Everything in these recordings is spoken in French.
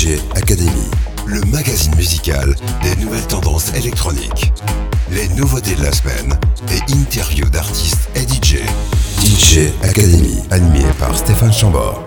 DJ Academy, le magazine musical des nouvelles tendances électroniques. Les nouveautés de la semaine et interviews d'artistes et DJ. DJ Academy, animé par Stéphane Chambord.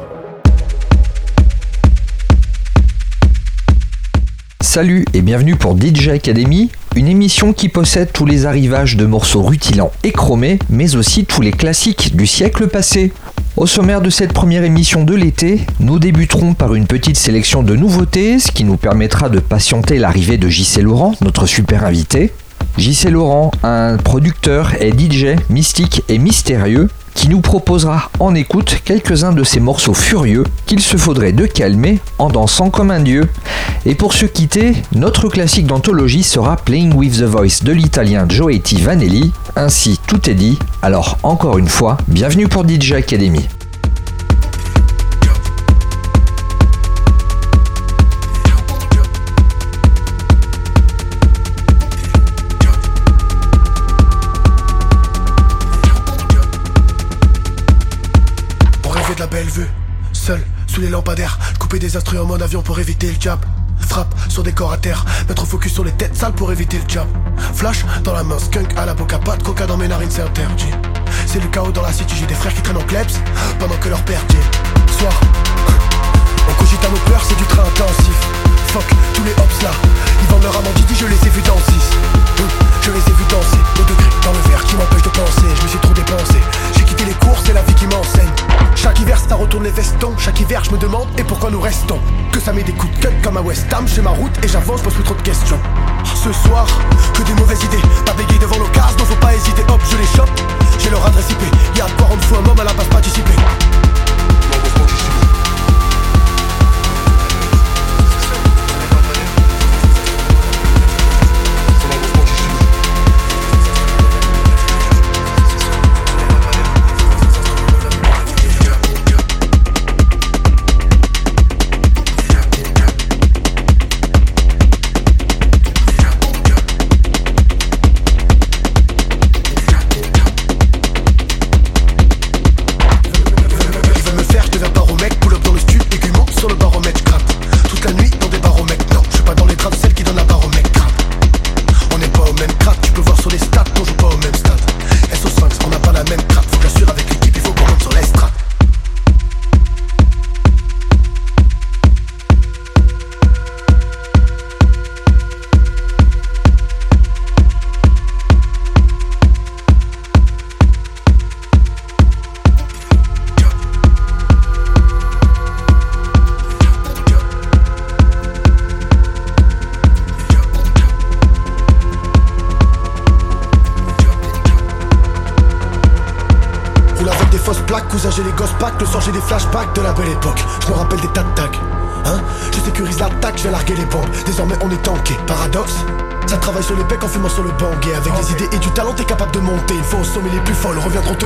Salut et bienvenue pour DJ Academy, une émission qui possède tous les arrivages de morceaux rutilants et chromés, mais aussi tous les classiques du siècle passé. Au sommaire de cette première émission de l'été, nous débuterons par une petite sélection de nouveautés, ce qui nous permettra de patienter l'arrivée de JC Laurent, notre super invité. JC Laurent, un producteur et DJ mystique et mystérieux, qui nous proposera en écoute quelques-uns de ces morceaux furieux qu'il se faudrait de calmer en dansant comme un dieu. Et pour se quitter, notre classique d'anthologie sera Playing with the Voice de l'italien Joetti Vanelli. Ainsi, tout est dit. Alors, encore une fois, bienvenue pour DJ Academy. Sous les lampadaires, couper des instruments en mode avion pour éviter le jab. Frappe sur des corps à terre, mettre focus sur les têtes sales pour éviter le jab. Flash dans la main, skunk à la boca, pas de coca dans mes narines, c'est interdit. C'est le chaos dans la city, j'ai des frères qui traînent en klebs pendant que leur père dit Soir, on cogite à nos peurs, c'est du train intensif. Fuck tous les hops là, ils vendent leur amant, dit je les ai vus dans 6 Je les ai vus danser, le degré dans le verre qui m'empêche de penser, je me suis trop dépensé. Les cours, c'est la vie qui m'enseigne. Chaque hiver ça retourne les vestons Chaque hiver je me demande et pourquoi nous restons? Que ça met des coups de cut comme à West Ham J'ai ma route et j'avance, pose plus trop de questions. Ce soir, que des mauvaises idées. Pas bégayer devant l'occasion, donc faut pas hésiter. Hop, je les chope, j'ai leur adresse IP Y'a de quoi rendre un homme à la base participée sommets les plus folles reviendront te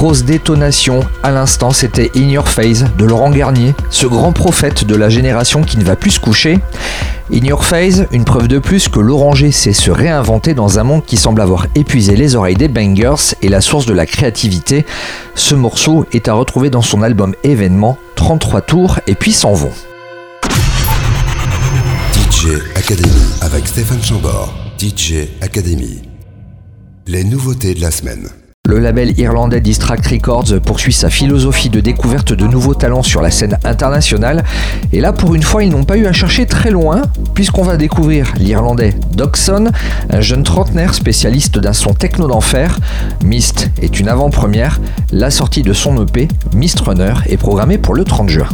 grosse détonation, à l'instant, c'était In Your Face de Laurent Garnier, ce grand prophète de la génération qui ne va plus se coucher. In Your Face, une preuve de plus que l'oranger sait se réinventer dans un monde qui semble avoir épuisé les oreilles des bangers et la source de la créativité. Ce morceau est à retrouver dans son album événement, 33 tours et puis s'en vont. DJ Academy avec Stéphane Chambord. DJ Academy. Les nouveautés de la semaine. Le label irlandais Distract Records poursuit sa philosophie de découverte de nouveaux talents sur la scène internationale. Et là, pour une fois, ils n'ont pas eu à chercher très loin, puisqu'on va découvrir l'irlandais Doxon, un jeune trentenaire spécialiste d'un son techno d'enfer. Mist est une avant-première. La sortie de son EP, Mist Runner, est programmée pour le 30 juin.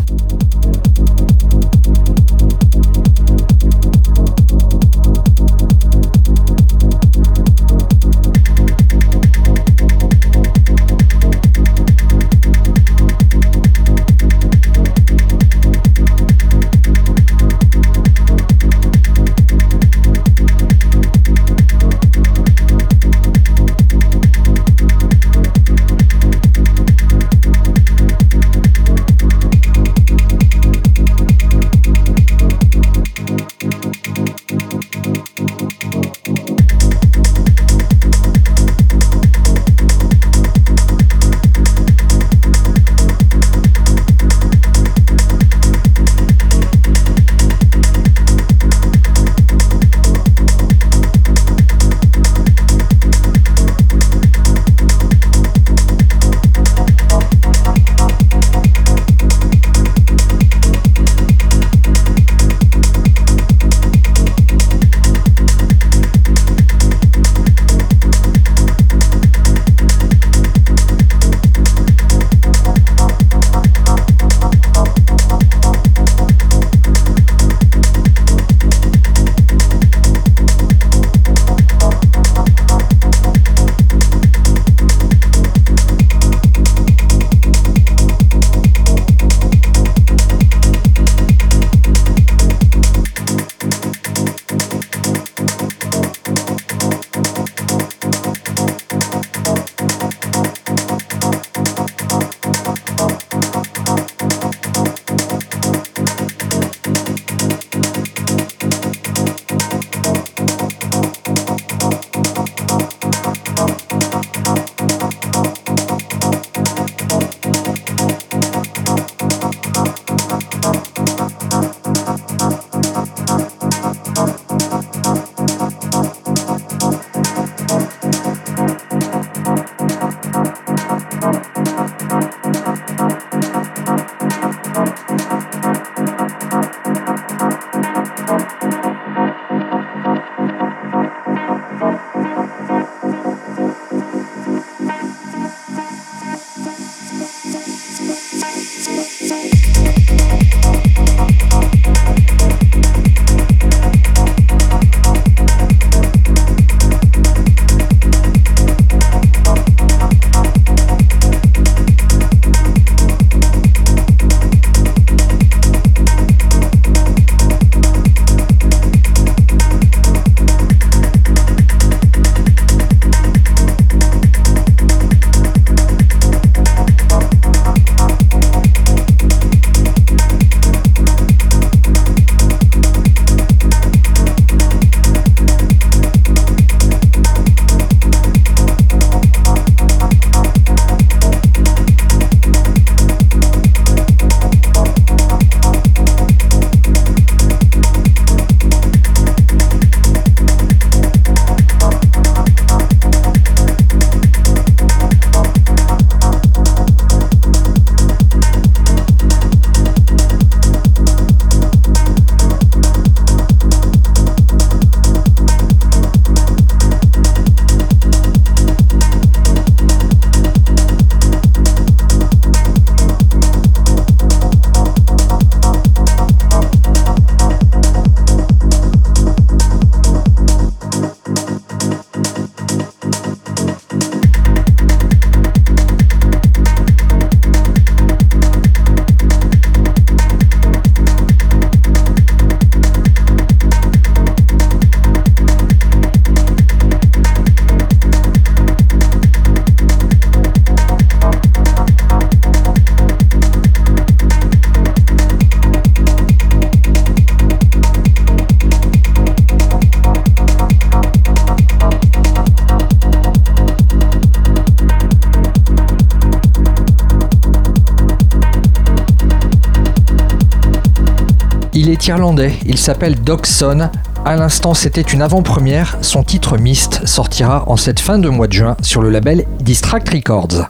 Est irlandais, il s'appelle Dogson. À l'instant, c'était une avant-première. Son titre Mist sortira en cette fin de mois de juin sur le label Distract Records.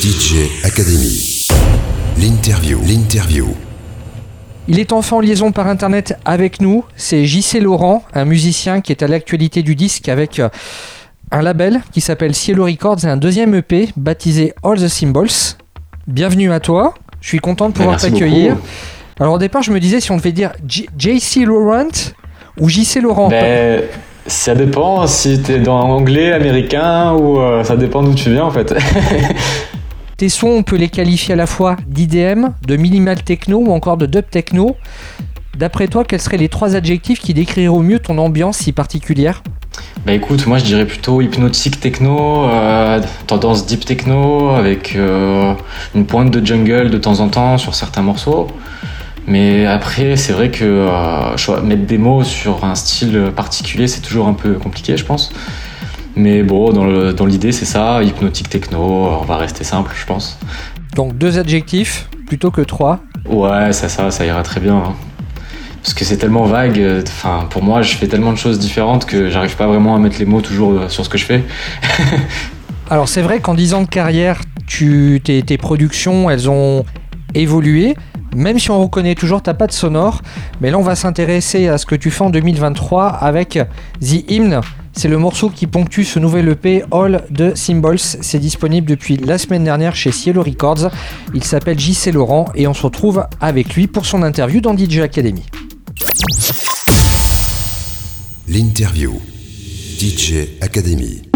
DJ Academy. L'interview. L'interview. Il est enfin en liaison par internet avec nous. C'est JC Laurent, un musicien qui est à l'actualité du disque avec euh, un label qui s'appelle Cielo Records et un deuxième EP baptisé All the Symbols. Bienvenue à toi. Je suis content de pouvoir t'accueillir. Alors au départ, je me disais si on devait dire JC Laurent ou JC Laurent. Ben, ça dépend si tu es dans anglais, américain ou euh, ça dépend d'où tu viens en fait. Tes sons, on peut les qualifier à la fois d'IDM, de minimal techno ou encore de dub techno. D'après toi, quels seraient les trois adjectifs qui décriraient au mieux ton ambiance si particulière? Bah écoute, moi je dirais plutôt hypnotique techno, euh, tendance deep techno, avec euh, une pointe de jungle de temps en temps sur certains morceaux. Mais après, c'est vrai que euh, mettre des mots sur un style particulier, c'est toujours un peu compliqué, je pense. Mais bon, dans l'idée, c'est ça, hypnotique techno, on va rester simple, je pense. Donc deux adjectifs plutôt que trois Ouais, ça, ça, ça ira très bien. Hein. Parce que c'est tellement vague, enfin, pour moi, je fais tellement de choses différentes que j'arrive pas vraiment à mettre les mots toujours euh, sur ce que je fais. Alors, c'est vrai qu'en 10 ans de carrière, tes, productions, elles ont évolué même si on reconnaît toujours ta patte sonore. Mais là, on va s'intéresser à ce que tu fais en 2023 avec The Hymn. C'est le morceau qui ponctue ce nouvel EP All the Symbols. C'est disponible depuis la semaine dernière chez Cielo Records. Il s'appelle JC Laurent et on se retrouve avec lui pour son interview dans DJ Academy. L'interview. DJ Academy.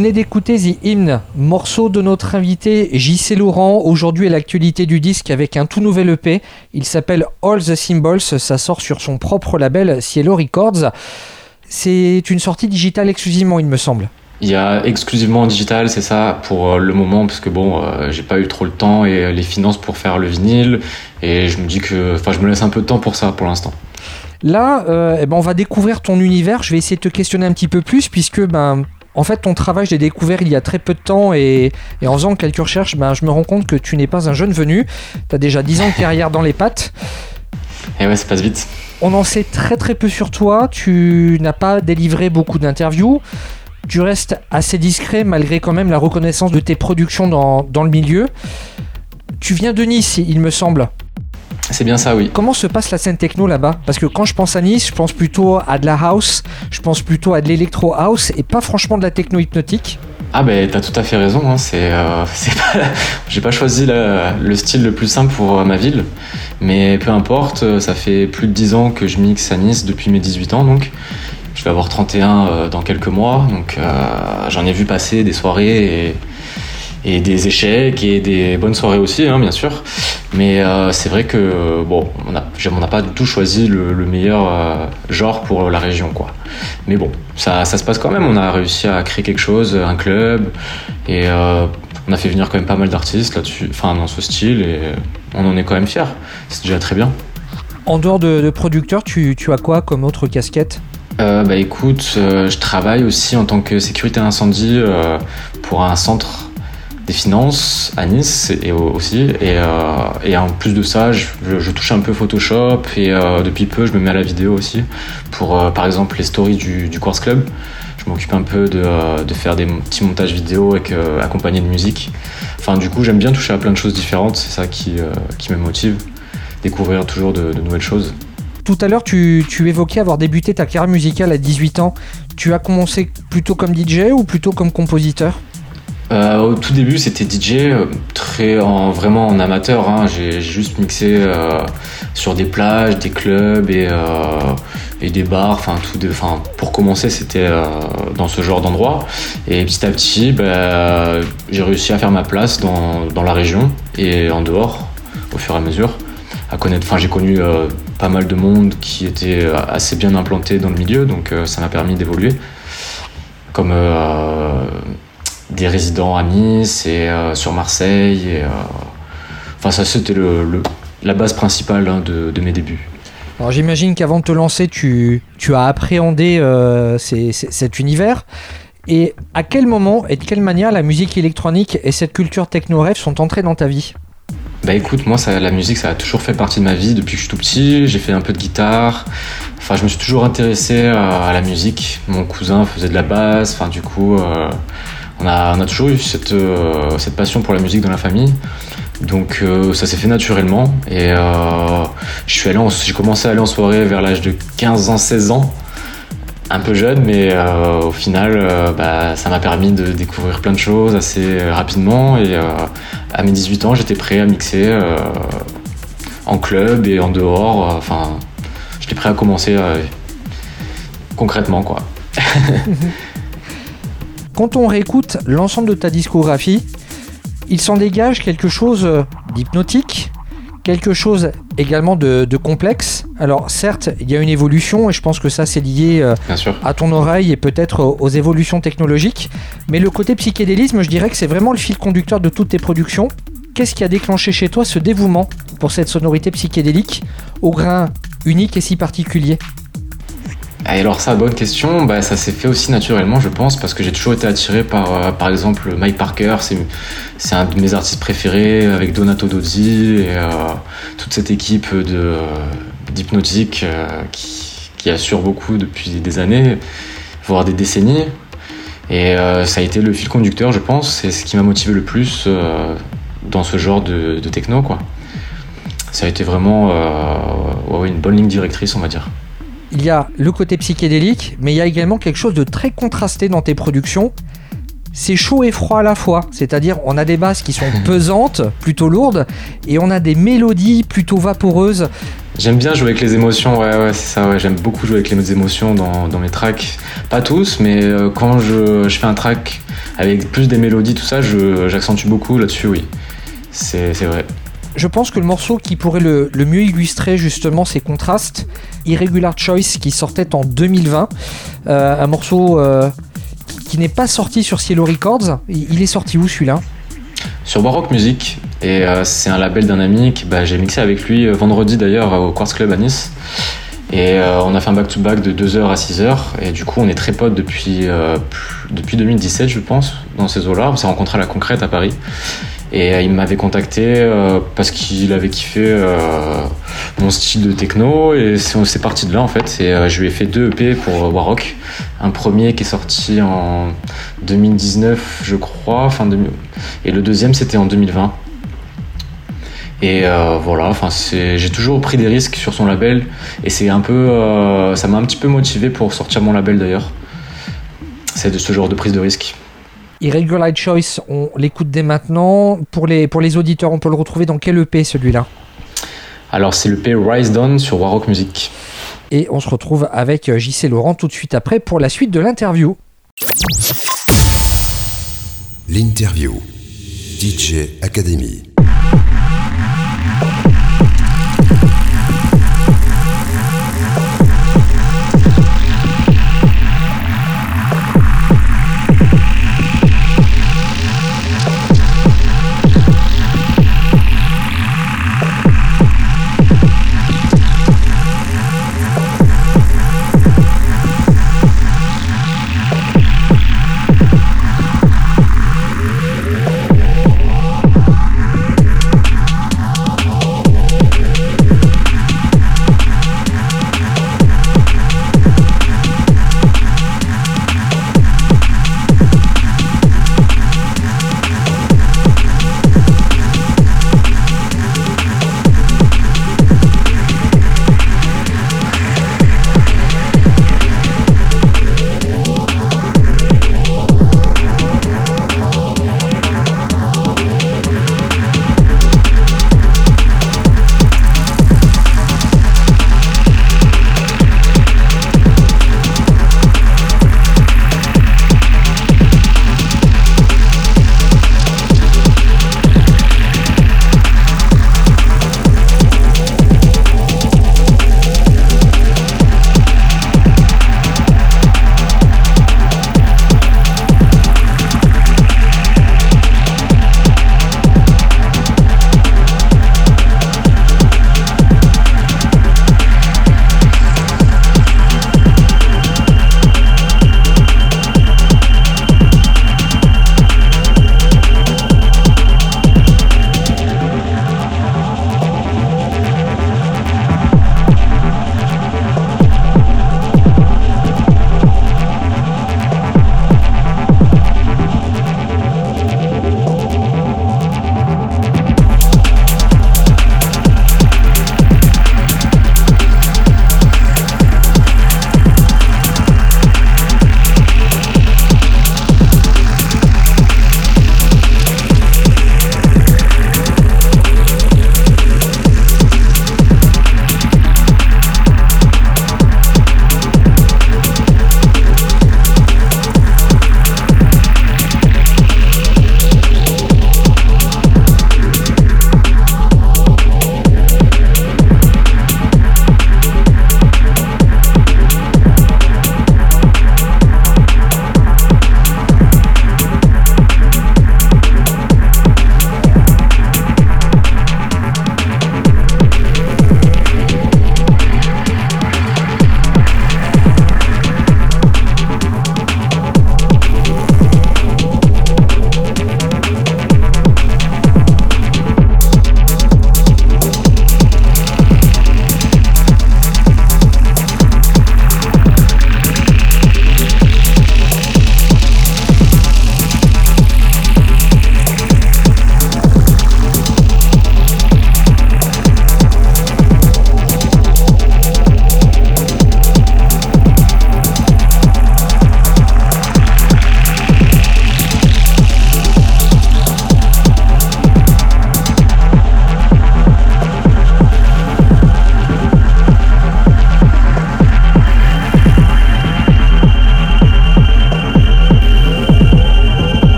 Venez d'écouter The Hymn, morceau de notre invité JC Laurent, aujourd'hui à l'actualité du disque avec un tout nouvel EP. Il s'appelle All the Symbols, ça sort sur son propre label Cielo Records. C'est une sortie digitale exclusivement, il me semble. Il y a exclusivement en digital, c'est ça, pour euh, le moment, parce que bon, euh, j'ai pas eu trop le temps et les finances pour faire le vinyle, et je me dis que, enfin, je me laisse un peu de temps pour ça pour l'instant. Là, euh, eh ben, on va découvrir ton univers. Je vais essayer de te questionner un petit peu plus, puisque ben, en fait, ton travail, je l'ai découvert il y a très peu de temps et, en faisant quelques recherches, ben, je me rends compte que tu n'es pas un jeune venu. Tu as déjà 10 ans de carrière dans les pattes. Et ouais, ça passe vite. On en sait très très peu sur toi. Tu n'as pas délivré beaucoup d'interviews. Tu restes assez discret malgré quand même la reconnaissance de tes productions dans, dans le milieu. Tu viens de Nice, il me semble. C'est bien ça, oui. Comment se passe la scène techno là-bas? Parce que quand je pense à Nice, je pense plutôt à de la house, je pense plutôt à de l'électro house et pas franchement de la techno hypnotique. Ah ben t'as tout à fait raison, hein. c'est, euh, pas, j'ai pas choisi le style le plus simple pour euh, ma ville, mais peu importe, euh, ça fait plus de 10 ans que je mixe à Nice depuis mes 18 ans donc, je vais avoir 31 dans quelques mois, donc j'en ai vu passer des soirées et et des échecs et des bonnes soirées aussi, hein, bien sûr. Mais euh, c'est vrai que bon, on n'a pas du tout choisi le, meilleur euh, genre pour la région, quoi. Mais bon, ça, ça, se passe quand même. On a réussi à créer quelque chose, un club, et euh, on a fait venir quand même pas mal d'artistes là-dessus, enfin dans ce style, et on en est quand même fiers. C'est déjà très bien. En dehors de, de producteur, tu, tu, as quoi comme autre casquette? Bah écoute, je travaille aussi en tant que sécurité incendie pour un centre des finances à Nice et aussi. Et, euh, et en plus de ça, je, touche un peu Photoshop et euh, depuis peu, je me mets à la vidéo aussi pour, euh, par exemple, les stories du, du Quartz Club. Je m'occupe un peu de, de, faire des petits montages vidéo avec, accompagnés de musique. Enfin, du coup, j'aime bien toucher à plein de choses différentes. C'est ça qui, qui me motive. Découvrir toujours de, de nouvelles choses. Tout à l'heure, tu, tu, évoquais avoir débuté ta carrière musicale à 18 ans. Tu as commencé plutôt comme DJ ou plutôt comme compositeur? Euh, au tout début, c'était DJ, euh, très en, vraiment en amateur. Hein. J'ai juste mixé euh, sur des plages, des clubs et, des bars. Enfin, tout. Pour commencer, c'était dans ce genre d'endroit. Et petit à petit, bah, j'ai réussi à faire ma place dans, dans, la région et en dehors, au fur et à mesure. À connaître. Enfin, j'ai connu pas mal de monde qui était assez bien implanté dans le milieu, donc ça m'a permis d'évoluer. Comme des résidents à Nice et euh, sur Marseille. Et, euh, enfin, ça, c'était le, la base principale hein, de, de, mes débuts. Alors, j'imagine qu'avant de te lancer, tu, tu as appréhendé euh, cet univers. Et à quel moment et de quelle manière la musique électronique et cette culture techno-rêve sont entrées dans ta vie? Bah écoute, moi ça, la musique ça a toujours fait partie de ma vie depuis que je suis tout petit. J'ai fait un peu de guitare. Enfin, je me suis toujours intéressé à, la musique. Mon cousin faisait de la basse. Enfin, du coup, on a, toujours eu euh, cette, passion pour la musique dans la famille. Donc euh, ça s'est fait naturellement et euh, j'ai commencé à aller en soirée vers l'âge de 15 ans, 16 ans, un peu jeune, mais au final bah, ça m'a permis de découvrir plein de choses assez rapidement et à mes 18 ans j'étais prêt à mixer en club et en dehors. Enfin, j'étais prêt à commencer concrètement quoi. quand on réécoute l'ensemble de ta discographie, il s'en dégage quelque chose d'hypnotique, quelque chose également de, complexe. Alors certes, il y a une évolution et je pense que ça c'est lié euh, à ton oreille et peut-être aux, évolutions technologiques. Mais le côté psychédélisme, je dirais que c'est vraiment le fil conducteur de toutes tes productions. Qu'est-ce qui a déclenché chez toi ce dévouement pour cette sonorité psychédélique au grain unique et si particulier? Alors ça, bonne question. Bah, ça s'est fait aussi naturellement, je pense, parce que j'ai toujours été attiré par, euh, par exemple, Mike Parker. C'est un de mes artistes préférés, avec Donato Dozzi et euh, toute cette équipe de d'hypnotique euh, qui, assure beaucoup depuis des années, voire des décennies. Et ça a été le fil conducteur, je pense. C'est ce qui m'a motivé le plus dans ce genre de, de, techno, quoi. Ça a été vraiment une bonne ligne directrice, on va dire il y a le côté psychédélique, mais il y a également quelque chose de très contrasté dans tes productions. C'est chaud et froid à la fois, c'est-à-dire on a des basses qui sont pesantes, plutôt lourdes, et on a des mélodies plutôt vaporeuses. J'aime bien jouer avec les émotions, ouais, ouais, c'est ça, ouais. J'aime beaucoup jouer avec les émotions dans, dans mes tracks. Pas tous, mais euh, quand je, je, fais un track avec plus des mélodies, tout ça, j'accentue beaucoup là-dessus, oui. C'est vrai. Je pense que le morceau qui pourrait le, mieux illustrer justement ces contrastes, Irregular Choice, qui sortait en 2020, euh, un morceau euh, qui n'est pas sorti sur Cielo Records. Il est sorti où celui-là? Sur Baroque Music, et euh, c'est un label d'un ami que bah, j'ai mixé avec lui vendredi d'ailleurs au Quartz Club à Nice. Et on a fait un back-to-back de 2h à 6h. Et du coup, on est très potes depuis, depuis 2017, je pense, dans ces eaux-là. On s'est rencontrés à la concrète à Paris. Et il m'avait contacté parce qu'il avait kiffé mon style de techno. Et c'est parti de là, en fait. Et je lui ai fait deux EP pour Warrock. Un premier qui est sorti en 2019, je crois. Fin Et le deuxième, c'était en 2020. Et euh, voilà, j'ai toujours pris des risques sur son label et c'est un peu, euh, ça m'a un petit peu motivé pour sortir mon label d'ailleurs. C'est de ce genre de prise de risque. Irregular Choice, on l'écoute dès maintenant. Pour les, pour les auditeurs, on peut le retrouver dans quel EP celui-là? Alors c'est l'EP Rise Down sur Warrock Music. Et on se retrouve avec JC Laurent tout de suite après pour la suite de l'interview. L'interview. DJ Academy. Academy.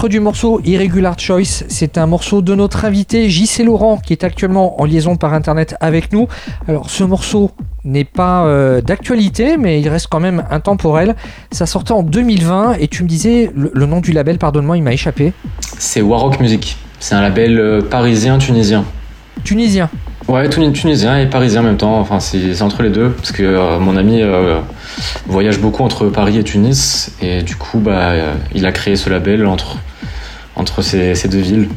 Titre du morceau Irregular Choice, c'est un morceau de notre invité JC Laurent qui est actuellement en liaison par internet avec nous. Alors ce morceau n'est pas euh, d'actualité mais il reste quand même intemporel. Ça sortait en 2020 et tu me disais le, le nom du label, pardonne-moi, il m'a échappé. C'est Warrock Music. C'est un label euh, parisien-tunisien. Tunisien Ouais, tuni- tunisien et parisien en même temps. Enfin, c'est c'est entre les deux parce que euh, mon ami euh, voyage beaucoup entre Paris et Tunis et du coup, bah, euh, il a créé ce label entre entre ces, ces deux villes.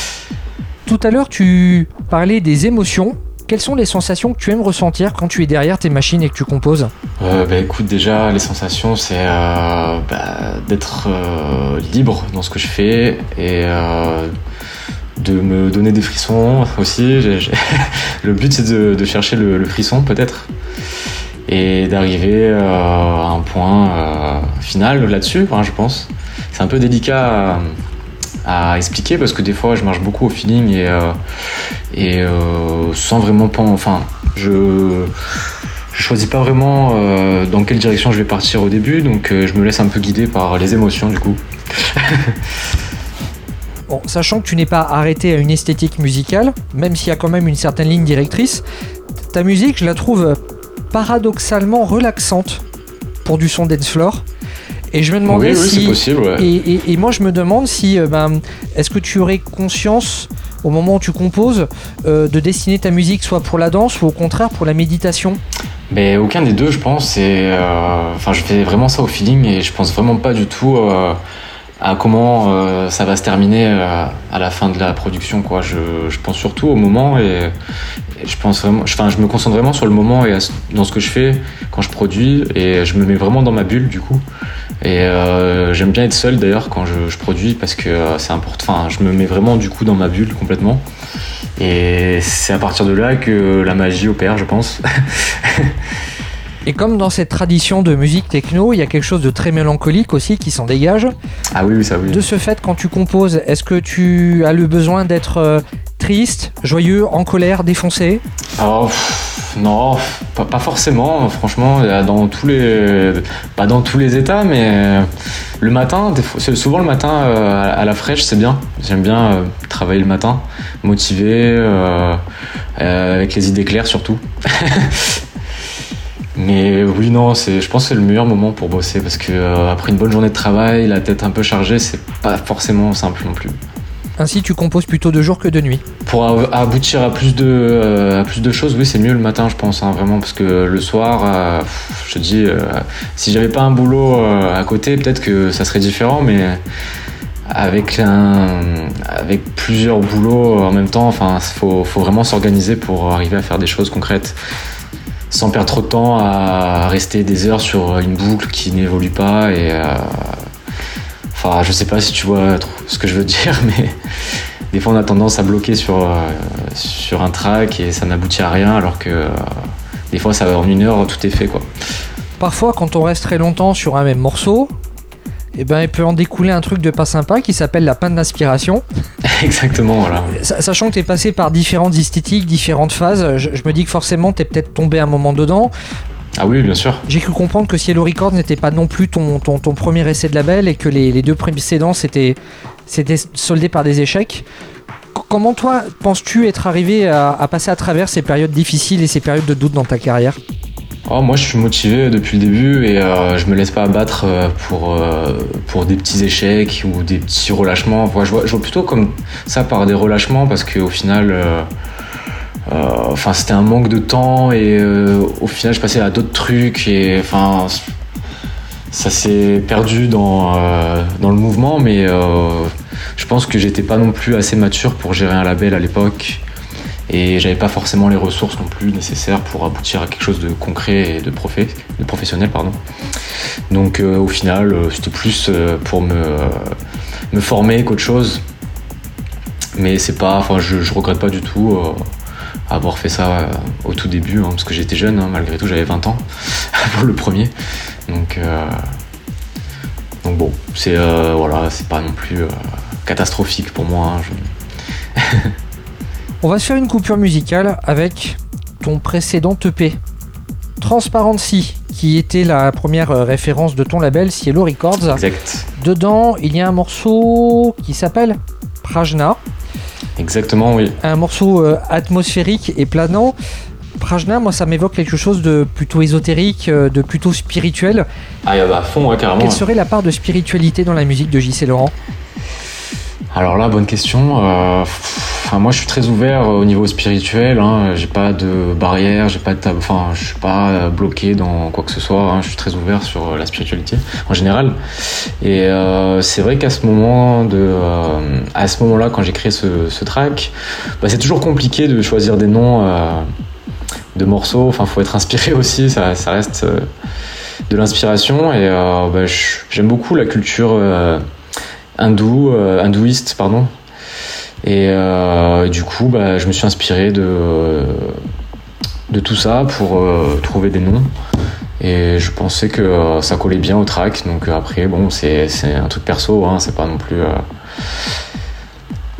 Tout à l'heure tu parlais des émotions. Quelles sont les sensations que tu aimes ressentir quand tu es derrière tes machines et que tu composes? Euh, bah, écoute, déjà, les sensations, c'est euh, bah, d'être euh, libre dans ce que je fais et euh, de me donner des frissons aussi. Le but, c'est de, de chercher le, le frisson, peut-être, et d'arriver à un point final là-dessus, hein, je pense. C'est un peu délicat à, à expliquer parce que des fois, je marche beaucoup au feeling et, euh, euh, sans vraiment pas. Enfin, je choisis pas vraiment euh, dans quelle direction je vais partir au début, donc je me laisse un peu guider par les émotions du coup. Bon, sachant que tu n'es pas arrêté à une esthétique musicale, même s'il y a quand même une certaine ligne directrice, ta musique, je la trouve paradoxalement relaxante pour du son dance floor. Et je me demandais oui, oui, si possible. ouais. Et, et- et moi, je me demande si, euh, ben, est-ce que tu aurais conscience, au moment où tu composes, euh, de destiner ta musique soit pour la danse ou au contraire pour la méditation? Mais aucun des deux, je pense. Et euh, enfin, je fais vraiment ça au feeling et je pense vraiment pas du tout euh, à comment euh, ça va se terminer euh, à la fin de la production. Quoi. Je, pense surtout au moment et, je pense vraiment. Enfin, je me concentre vraiment sur le moment et dans ce que je fais quand je produis et je me mets vraiment dans ma bulle du coup. Et euh, j'aime bien être seul d'ailleurs quand je, je produis parce que c'est important. Enfin, je me mets vraiment du coup dans ma bulle complètement. Et c'est à partir de là que la magie opère, je pense. Et comme dans cette tradition de musique techno, il y a quelque chose de très mélancolique aussi qui s'en dégage. ah oui, oui, ça oui. De ce fait, quand tu composes, est-ce que tu as le besoin d'être euh, triste, joyeux, en colère, défoncé? Oh, pff, non, pas, pas forcément. Franchement, dans tous les, pas dans tous les états, mais euh, le matin, souvent le matin euh, à la fraîche, c'est bien. J'aime bien travailler le matin, motivé, euh, avec les idées claires surtout. Mais oui, non, c'est, je pense que c'est le meilleur moment pour bosser parce que euh, après une bonne journée de travail, la tête un peu chargée, c'est pas forcément simple non plus. Ainsi, tu composes plutôt de jour que de nuit. Pour aboutir à plus de, euh, à plus de choses, oui, c'est mieux le matin, je pense, hein, vraiment, parce que le soir, euh, je te dis, euh, si j'avais pas un boulot à côté, peut-être que ça serait différent, mais avec, un, avec plusieurs boulots en même temps, enfin, faut, faut vraiment s'organiser pour arriver à faire des choses concrètes, sans perdre trop de temps à rester des heures sur une boucle qui n'évolue pas et euh, Enfin, je sais pas si tu vois ce que je veux dire, mais des fois on a tendance à bloquer sur, euh, sur un track et ça n'aboutit à rien, alors que euh, des fois ça va en une heure, tout est fait quoi. Parfois, quand on reste très longtemps sur un même morceau, eh ben, il peut en découler un truc de pas sympa qui s'appelle la panne d'inspiration. Exactement, voilà. Sa- Sachant que tu es passé par différentes esthétiques, différentes phases, je, je me dis que forcément tu es peut-être tombé un moment dedans. Ah oui, bien sûr. J'ai cru comprendre que Cielo Records n'était pas non plus ton, ton, ton premier essai de label et que les, les deux précédents s'étaient s'étaient soldés par des échecs. Comment toi penses-tu être arrivé à, à passer à travers ces périodes difficiles et ces périodes de doute dans ta carrière? Oh, moi je suis motivé depuis le début et euh, je me laisse pas abattre euh, pour, euh, pour des petits échecs ou des petits relâchements. Moi, je, vois, je vois plutôt comme ça par des relâchements parce qu'au final, enfin c'était un manque de temps et au final je passais à d'autres trucs et enfin ça s'est perdu dans, dans le mouvement mais je pense que j'étais pas non plus assez mature pour gérer un label à l'époque et j'avais pas forcément les ressources non plus nécessaires pour aboutir à quelque chose de concret et de, professionnel pardon. Donc euh, au final euh, c'était plus euh, pour me, me former qu'autre chose mais c'est pas enfin je, je regrette pas du tout avoir fait ça au tout début hein, parce que j'étais jeune hein, malgré tout j'avais 20 ans pour le premier donc donc bon c'est voilà c'est pas non plus catastrophique pour moi hein, On va se faire une coupure musicale avec ton précédent EP. Transparency, qui était la première référence de ton label Cielo Records. Exact. Dedans, il y a un morceau qui s'appelle Prajna, Exactement, oui. un morceau euh, atmosphérique et planant. Prajna, moi, ça m'évoque quelque chose de plutôt ésotérique, euh, de plutôt spirituel. Ah, il y a- bah, à fond, ouais, carrément. Quelle serait la part de spiritualité dans la musique de J.C. Laurent? Alors là, bonne question. Euh, moi, je suis très ouvert au niveau spirituel. Hein. J'ai pas de barrière, j'ai pas de Enfin, je suis pas euh, bloqué dans quoi que ce soit. hein. Je suis très ouvert sur euh, la spiritualité en général. Et c'est vrai qu'à ce moment à ce moment-là, quand j'ai créé ce, track, bah, c'est toujours compliqué de choisir des noms de morceaux. Enfin, faut être inspiré aussi. Ça, ça reste de l'inspiration. Et bah, j'aime beaucoup la culture. Hindou, euh, hindouiste, pardon. Et euh, du coup, bah, je me suis inspiré de, tout ça pour euh, trouver des noms. Et je pensais que ça collait bien au track. Donc après, bon, c'est un truc perso, hein, c'est pas non plus.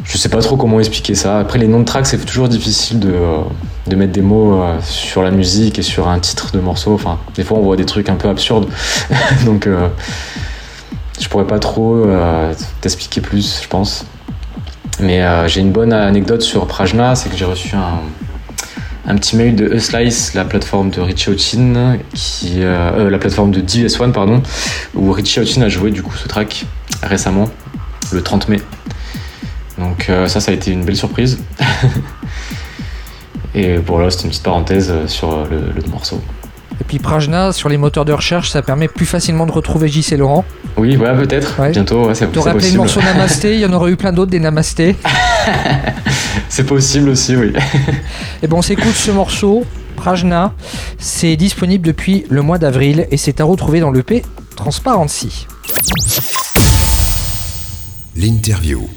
je sais pas trop comment expliquer ça. Après, les noms de tracks, c'est toujours difficile de, mettre des mots sur la musique et sur un titre de morceau. Enfin, des fois, on voit des trucs un peu absurdes. Donc, je pourrais pas trop euh, t'expliquer plus, je pense. Mais euh, j'ai une bonne anecdote sur Prajna, c'est que j'ai reçu un, un petit mail de Uslice, la plateforme de Richie Houghton, qui, euh, la plateforme de DS1, pardon, où Richie Houghton a joué du coup ce track récemment, le 30 mai. Donc ça, ça a été une belle surprise. Et voilà, c'était une petite parenthèse sur le morceau. Et puis Prajna, sur les moteurs de recherche, ça permet plus facilement de retrouver J.C. Laurent. Oui, ouais, peut-être, Ouais. bientôt, ouais, c'est T'aurais appelé le morceau Namasté, il y en aurait eu plein d'autres des Namasté. C'est possible aussi, oui. Et bon, on s'écoute ce morceau, Prajna. C'est disponible depuis le mois d'avril et c'est à retrouver dans l'EP Transparency. L'interview.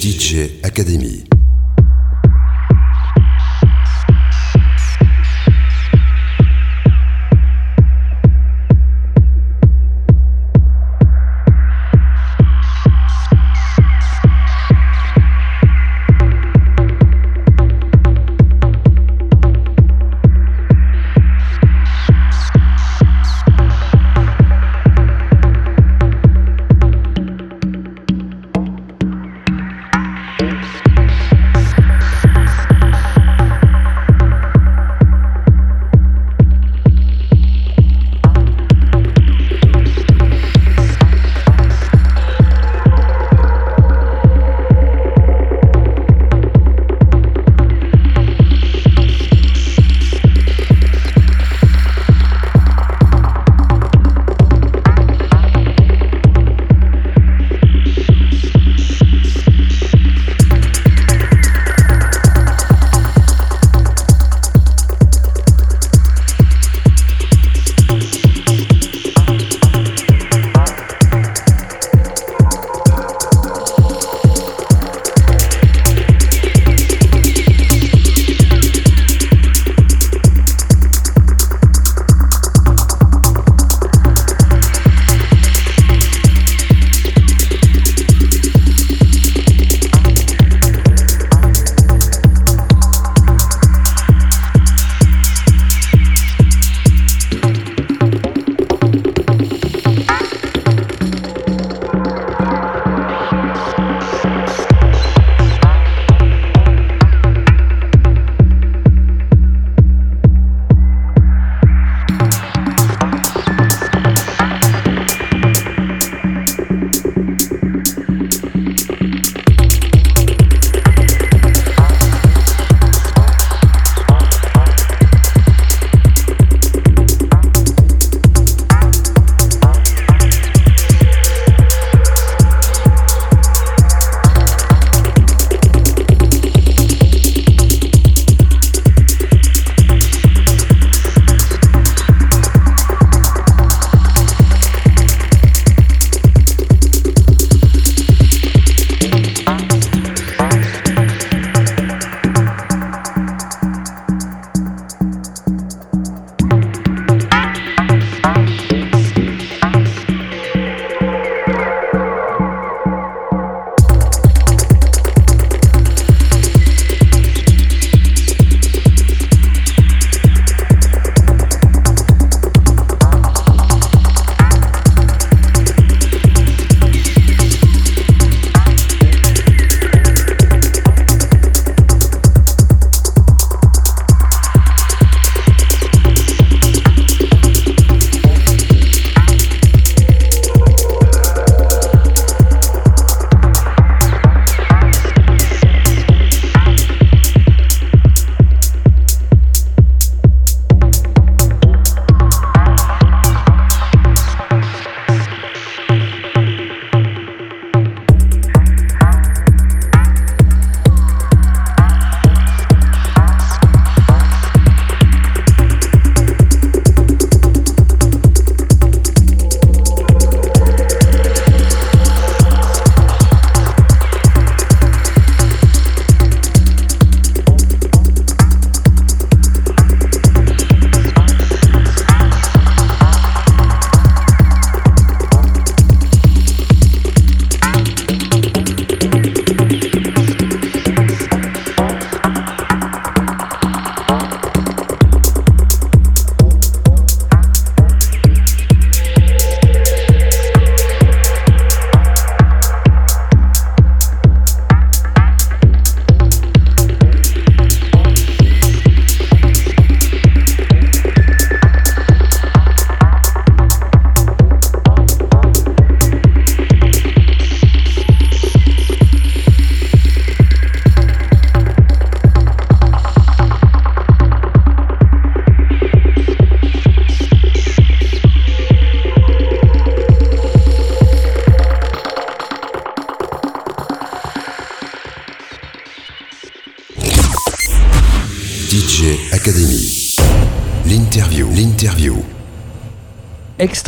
DJ Academy.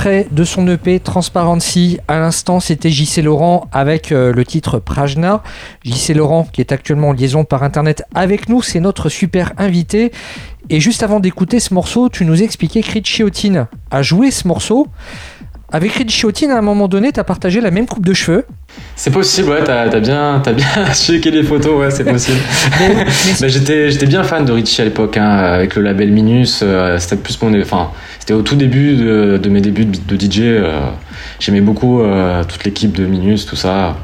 De son EP Transparency. À l'instant, c'était JC Laurent avec euh, le titre Prajna. JC Laurent, qui est actuellement en liaison par internet avec nous, c'est notre super invité. Et juste avant d'écouter ce morceau, tu nous expliquais que a joué ce morceau. Avec Chiotin, à un moment donné, tu as partagé la même coupe de cheveux. C'est possible, ouais, t'as as bien, as bien checké les photos, ouais, c'est possible. bah, j'étais bien fan de Richie à l'époque, hein, avec le label Minus. Euh, c'était plus mon. Enfin, c'était au tout début de, de, mes débuts de, DJ. Euh, J'aimais beaucoup euh, toute l'équipe de Minus, tout ça.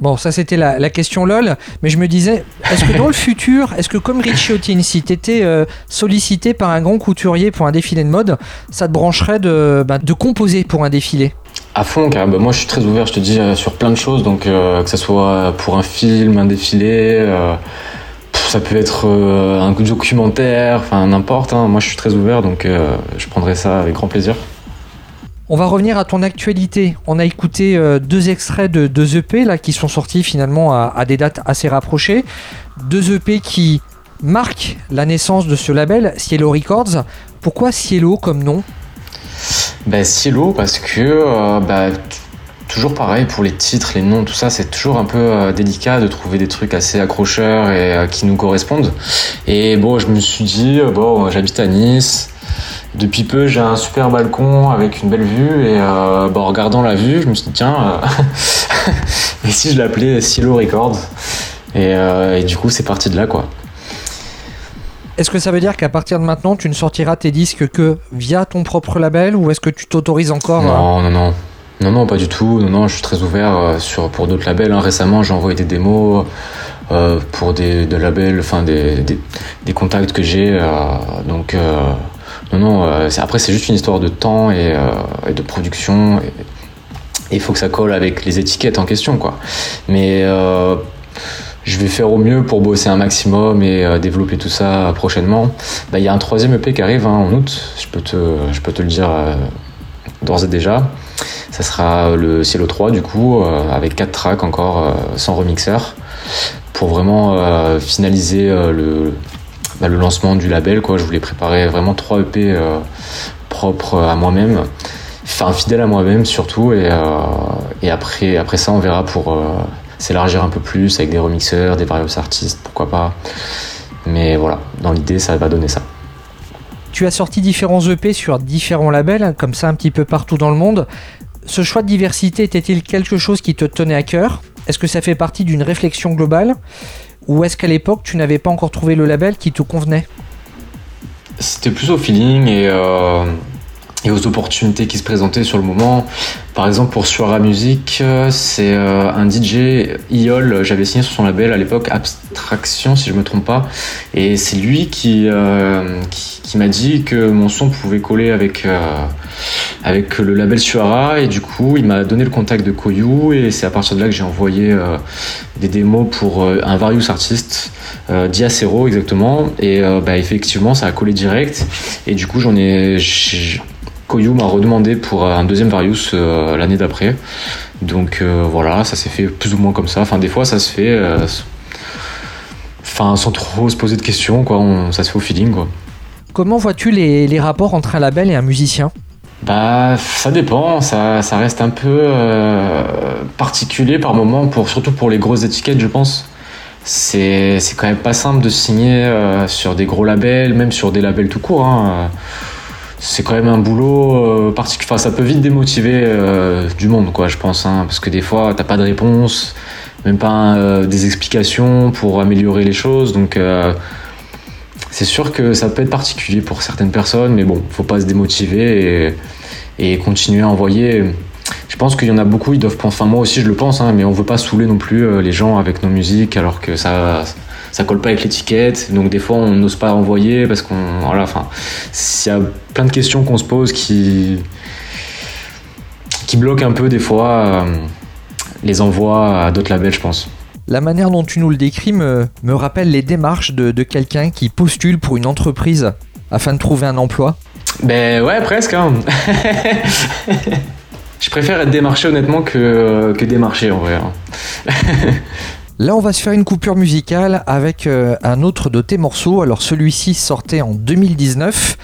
Bon, ça c'était la, la, question LOL, mais je me disais, est-ce que dans le futur, est-ce que comme Richie Otin, si tu étais euh, sollicité par un grand couturier pour un défilé de mode, ça te brancherait de, bah, de composer pour un défilé? À fond, car bah, moi je suis très ouvert, je te dis, euh, sur plein de choses, donc euh, que ce soit pour un film, un défilé, euh, ça peut être un documentaire, enfin n'importe, hein. moi je suis très ouvert, donc je prendrai ça avec grand plaisir. On va revenir à ton actualité. On a écouté deux extraits de deux EP là, qui sont sortis finalement à, à des dates assez rapprochées. Deux EP qui marquent la naissance de ce label, Cielo Records. Pourquoi Cielo comme nom? Bah, Silo, parce que euh, bah, toujours pareil pour les titres, les noms, tout ça, c'est toujours un peu euh, délicat de trouver des trucs assez accrocheurs et euh, qui nous correspondent. Et bon, je me suis dit, bon, j'habite à Nice. Depuis peu, j'ai un super balcon avec une belle vue et bah, en regardant la vue, je me suis dit tiens, et si je l'appelais Silo Records? Et, et du coup, c'est parti de là quoi. Est-ce que ça veut dire qu'à partir de maintenant, tu ne sortiras tes disques que via ton propre label ou est-ce que tu t'autorises encore Non, non, non. Non, non, pas du tout. Non, non, je suis très ouvert euh, sur, pour d'autres labels. Hein. Récemment, j'ai envoyé des démos euh, pour des, labels, enfin des, des, contacts que j'ai. Euh, donc, non, non. après, c'est juste une histoire de temps et, de production. Et il faut que ça colle avec les étiquettes en question, quoi. Mais je vais faire au mieux pour bosser un maximum et euh, développer tout ça prochainement. Bah, il y a un troisième EP qui arrive hein, en août, je peux te, le dire euh, d'ores et déjà. Ça sera le Cielo 3 du coup, euh, avec quatre tracks encore sans remixeur, pour vraiment finaliser le, bah, le lancement du label. Je voulais préparer vraiment trois EP propres à moi-même, enfin fidèles à moi-même surtout, et, après ça on verra pour s'élargir un peu plus avec des remixeurs, des various artistes, pourquoi pas. Mais voilà, dans l'idée, ça va donner ça. Tu as sorti différents EP sur différents labels, comme ça un petit peu partout dans le monde. Ce choix de diversité était-il quelque chose qui te tenait à cœur? Est-ce que ça fait partie d'une réflexion globale? Ou est-ce qu'à l'époque, tu n'avais pas encore trouvé le label qui te convenait? C'était plus au feeling et, euh, et aux opportunités qui se présentaient sur le moment. Par exemple, pour Suara Music, euh, c'est euh, un DJ, Iol, j'avais signé sur son label à l'époque, Abstraction, si je me trompe pas. Et c'est lui qui, euh, qui, m'a dit que mon son pouvait coller avec, avec le label Suara. Et du coup, il m'a donné le contact de Koyu. Et c'est à partir de là que j'ai envoyé des démos pour un Various artiste, Diacero exactement. Et bah, effectivement, ça a collé direct. Et du coup, j'en ai Koyu m'a redemandé pour un deuxième Varius euh, l'année d'après. Donc euh, voilà, ça s'est fait plus ou moins comme ça. Enfin, des fois, ça se fait euh, enfin, sans trop se poser de questions, quoi. ça se fait au feeling, quoi. Comment vois-tu les, rapports entre un label et un musicien? Bah, ça dépend, ça, ça reste un peu particulier par moment, pour, surtout pour les grosses étiquettes, je pense. C'est quand même pas simple de signer sur des gros labels, même sur des labels tout court. Hein c'est quand même un boulot euh, particulier. Ça peut vite démotiver euh, du monde, quoi, je pense. Hein, parce que des fois, t'as pas de réponse, même pas euh, des explications pour améliorer les choses. Donc, c'est sûr que ça peut être particulier pour certaines personnes, mais bon, faut pas se démotiver et, et continuer à envoyer. Je pense qu'il y en a beaucoup, ils doivent penser. Enfin, moi aussi, je le pense, hein, mais on veut pas saouler non plus les gens avec nos musiques, alors que ça ça colle pas avec l'étiquette. Donc des fois, on n'ose pas envoyer parce qu'on, voilà, enfin, il y a plein de questions qu'on se pose qui qui bloquent un peu des fois euh, les envois à d'autres labels, je pense. La manière dont tu nous le décris me, me rappelle les démarches de, de quelqu'un qui postule pour une entreprise afin de trouver un emploi. Ben ouais, presque. Hein. je préfère être démarché honnêtement que, que démarché en vrai. Là, on va se faire une coupure musicale avec euh, un autre de tes morceaux. Alors, celui-ci sortait en 2019.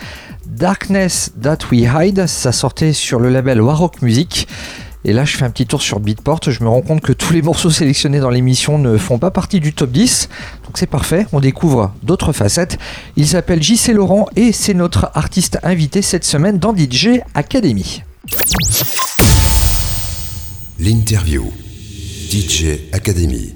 Darkness That We Hide, ça sortait sur le label Warrock Music. Et là, je fais un petit tour sur Beatport. Je me rends compte que tous les morceaux sélectionnés dans l'émission ne font pas partie du top 10. Donc c'est parfait, on découvre d'autres facettes. Il s'appelle JC Laurent et c'est notre artiste invité cette semaine dans DJ Academy. L'interview. DJ Academy.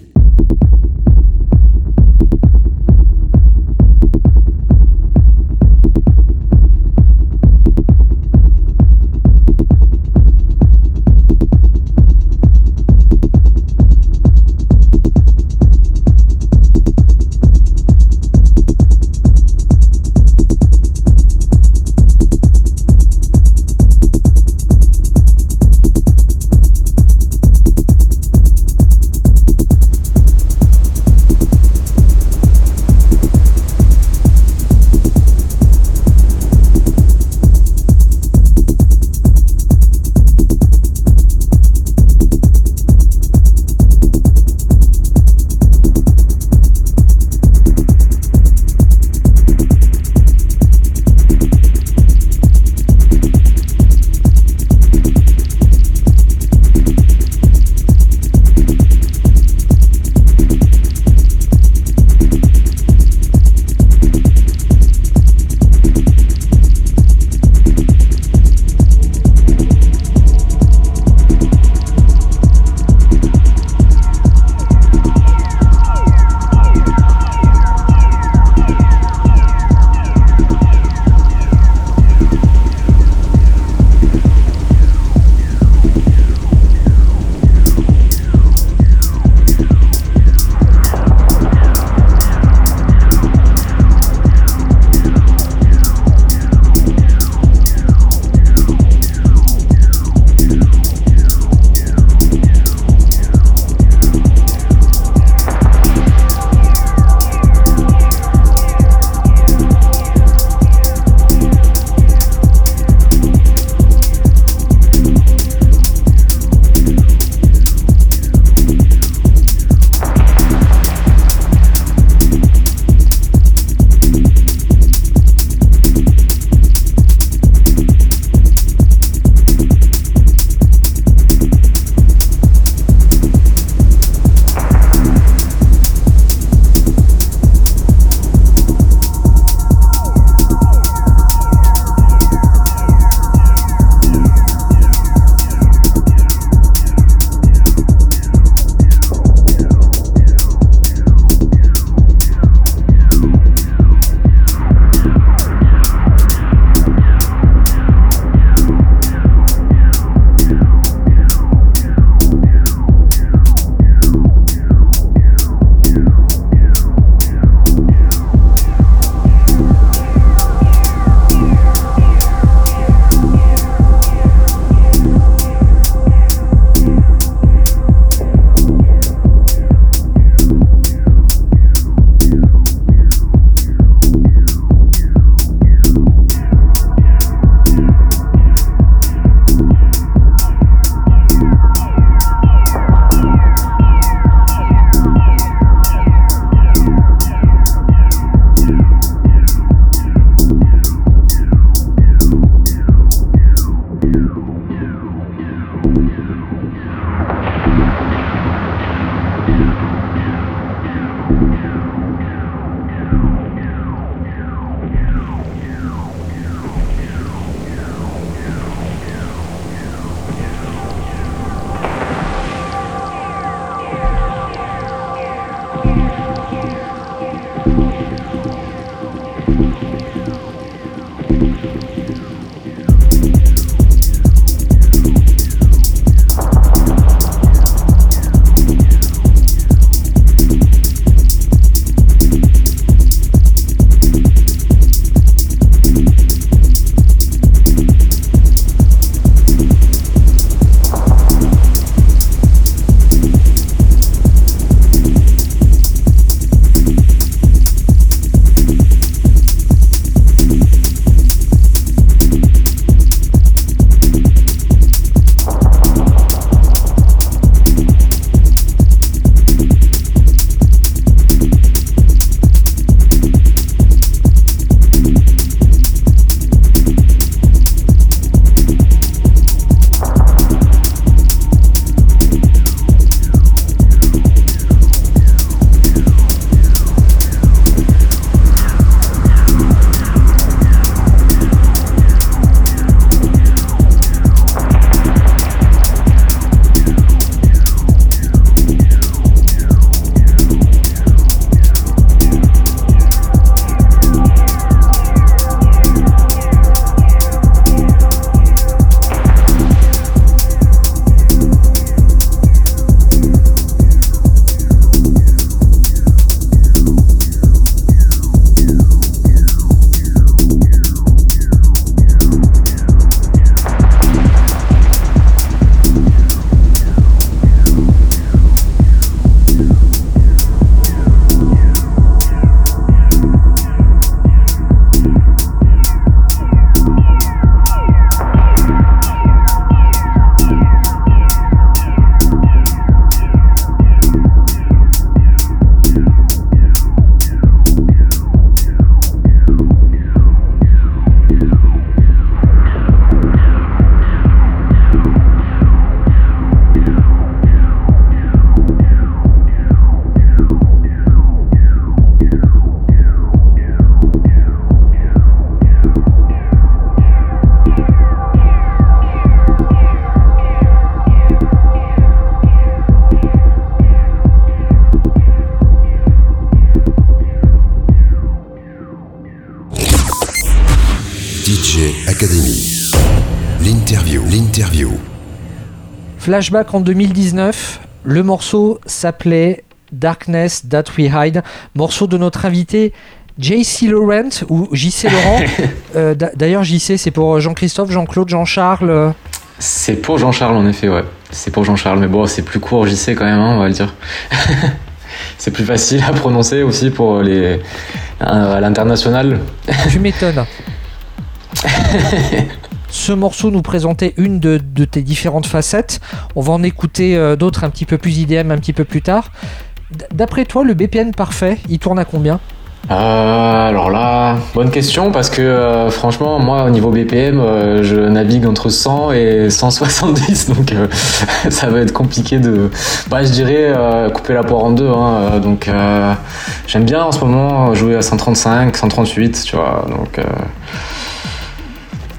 Flashback en 2019, le morceau s'appelait Darkness That We Hide, morceau de notre invité JC Laurent ou JC Laurent. Euh, d'a- D'ailleurs, JC, c'est pour Jean-Christophe, Jean-Claude, Jean-Charles. euh, C'est pour Jean-Charles en effet, ouais. C'est pour Jean-Charles, mais bon, c'est plus court JC quand même, hein, on va le dire. c'est plus facile à prononcer aussi pour les euh, à l'international. Tu m'étonnes. Ce morceau nous présentait une de, tes différentes facettes. On va en écouter euh, d'autres un petit peu plus IDM un petit peu plus tard. D'après toi, le BPN parfait, il tourne à combien? Euh, alors là, bonne question parce que euh, franchement, moi au niveau BPM, je navigue entre 100 et 170, donc ça va être compliqué de. Bah, je dirais couper la poire en deux. Hein, donc j'aime bien en ce moment jouer à 135, 138, tu vois. Donc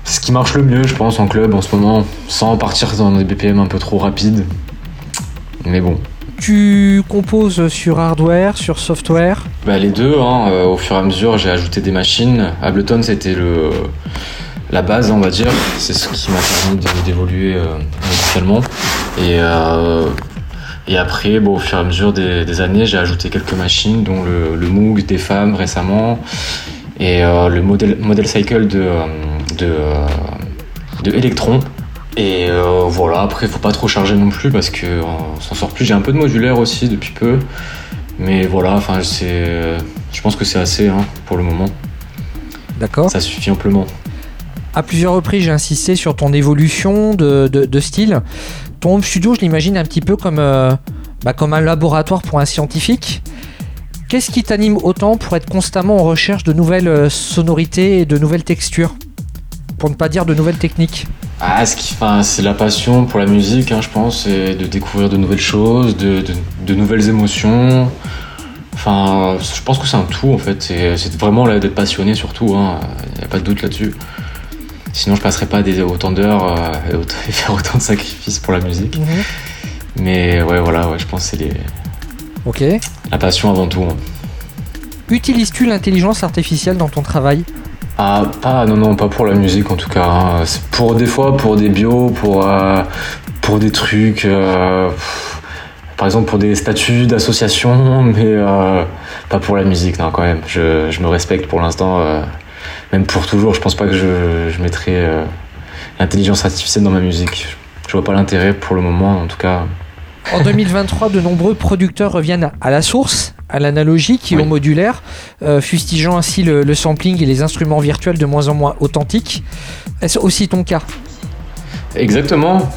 ce qui marche le mieux, je pense, en club en ce moment, sans partir dans des BPM un peu trop rapides. Mais bon. Tu composes sur hardware, sur software Bah, les deux, hein, euh, au fur et à mesure, j'ai ajouté des machines. Ableton, c'était le la base, on va dire. C'est ce qui m'a permis d'évoluer euh, musicalement. Et, euh, et après, bon, au fur et à mesure des, des années, j'ai ajouté quelques machines, dont le, le Moog des femmes récemment, et euh, le model, model cycle de, de, euh, de Electron. Et euh, voilà, après, faut pas trop charger non plus parce que euh, s'en sort plus. J'ai un peu de modulaire aussi depuis peu. Mais voilà, enfin, c'est, je pense que c'est assez hein, pour le moment. D'accord. Ça suffit amplement. À plusieurs reprises, j'ai insisté sur ton évolution de, de- de style. Ton home studio, je l'imagine un petit peu comme, euh, bah, comme un laboratoire pour un scientifique. Qu'est-ce qui t'anime autant pour être constamment en recherche de nouvelles sonorités et de nouvelles textures? Pour ne pas dire de nouvelles techniques. Ah, ce qui, enfin, c'est la passion pour la musique, hein, je pense, et de découvrir de nouvelles choses, de, de- de nouvelles émotions. Enfin, je pense que c'est un tout en fait. C'est vraiment là, d'être passionné surtout. Il n'y a pas de doute là-dessus. Sinon, je passerais pas des, autant d'heures euh, et, autant- et faire autant de sacrifices pour la musique. Mais ouais, voilà, ouais, je pense que c'est les- Ok. la passion avant tout. hein. Utilises-tu l'intelligence artificielle dans ton travail? Ah, pas, non, non, pas pour la musique en tout cas. hein. Pour des fois, pour des bios, pour, euh, des trucs, euh, par exemple pour des statuts d'association, mais euh, pas pour la musique, non, quand même. Je, me respecte pour l'instant, même pour toujours. Je pense pas que je, je mettrai l'intelligence artificielle dans ma musique. Je vois pas l'intérêt pour le moment, en tout cas. En 2023, de nombreux producteurs reviennent à la source, à l'analogique et Oui. au modulaire, euh, fustigeant ainsi le, le sampling et les instruments virtuels de moins en moins authentiques. Est-ce aussi ton cas? Exactement.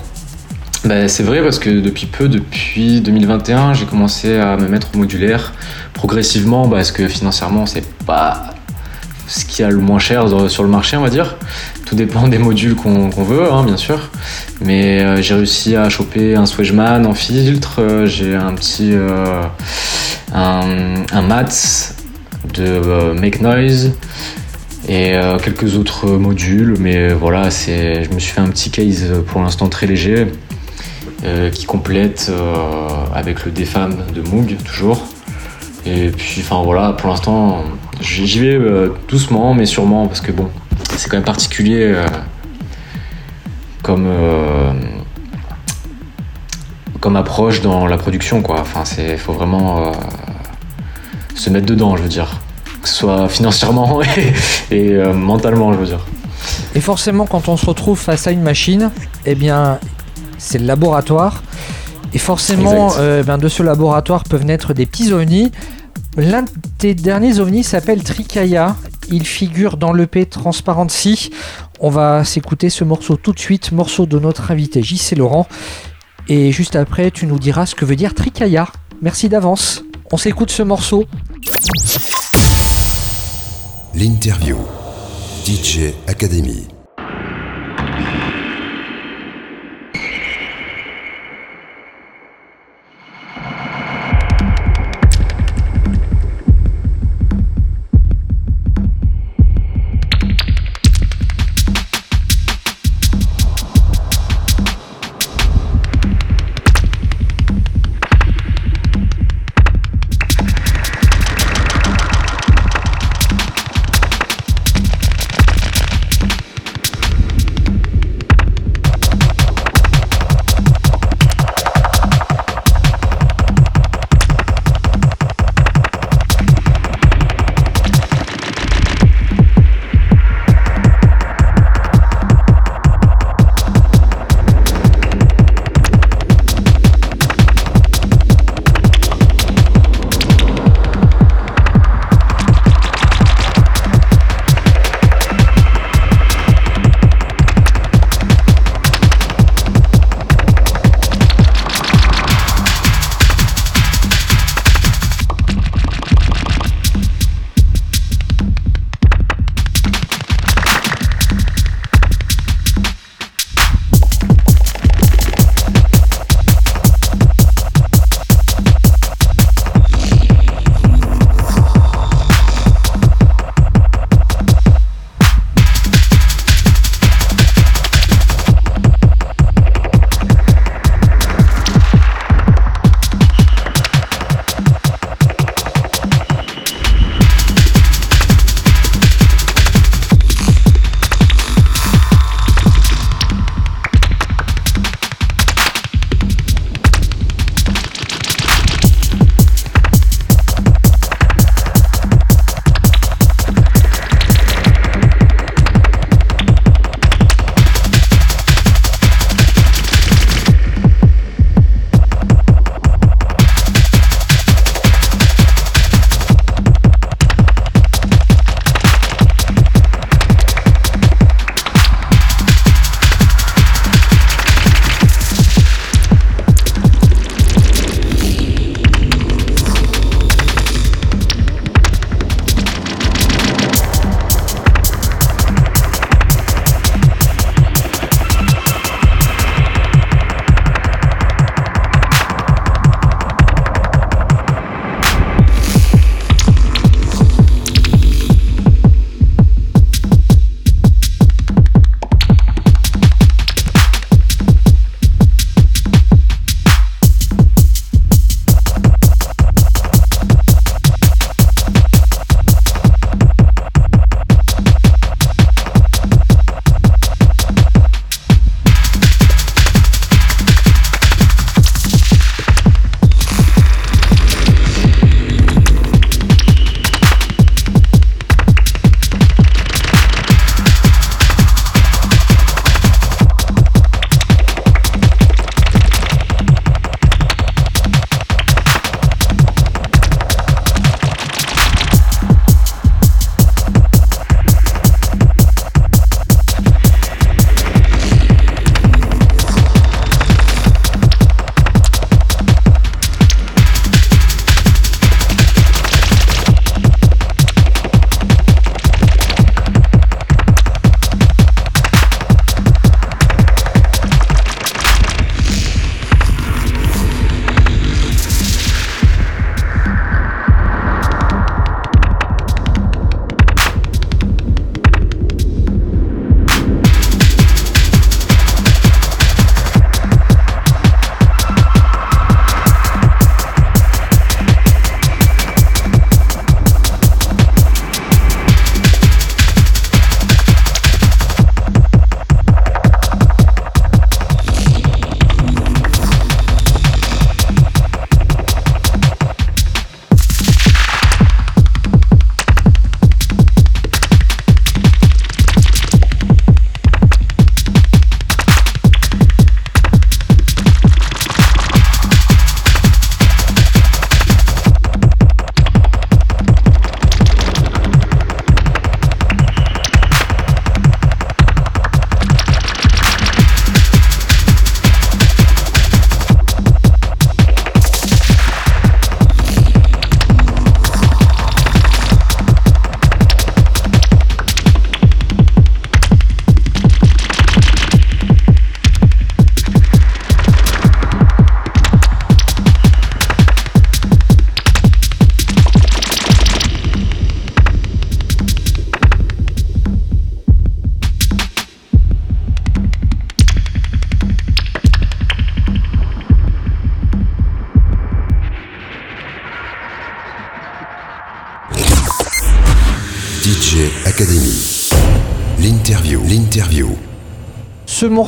Ben, c'est vrai parce que depuis peu, depuis 2021, j'ai commencé à me mettre au modulaire progressivement parce que financièrement, c'est pas ce qu'il y a le moins cher sur le marché, on va dire. Tout dépend des modules qu'on veut, hein, bien sûr. Mais euh, j'ai réussi à choper un Swedgeman en filtre, euh, j'ai un petit euh, un, Mats de Make Noise et quelques autres modules. Mais voilà, c'est, je me suis fait un petit case pour l'instant très léger qui complète avec le DFAM de Moog toujours. Et puis, enfin voilà, pour l'instant, j'y vais doucement, mais sûrement, parce que bon, c'est quand même particulier euh, comme, euh, comme approche dans la production, quoi. Enfin, c'est, faut vraiment euh, se mettre dedans, je veux dire. Que ce soit financièrement et, et, mentalement, je veux dire. Et forcément, quand on se retrouve face à une machine, eh bien, c'est le laboratoire. Et forcément, euh, ben, de ce laboratoire peuvent naître des petits ovnis. L'un de tes derniers ovnis s'appelle Trikaya. Il figure dans l'EP Transparency. On va s'écouter ce morceau tout de suite, morceau de notre invité JC Laurent. Et juste après, tu nous diras ce que veut dire Trikaya. Merci d'avance. On s'écoute ce morceau. L'interview. DJ Academy.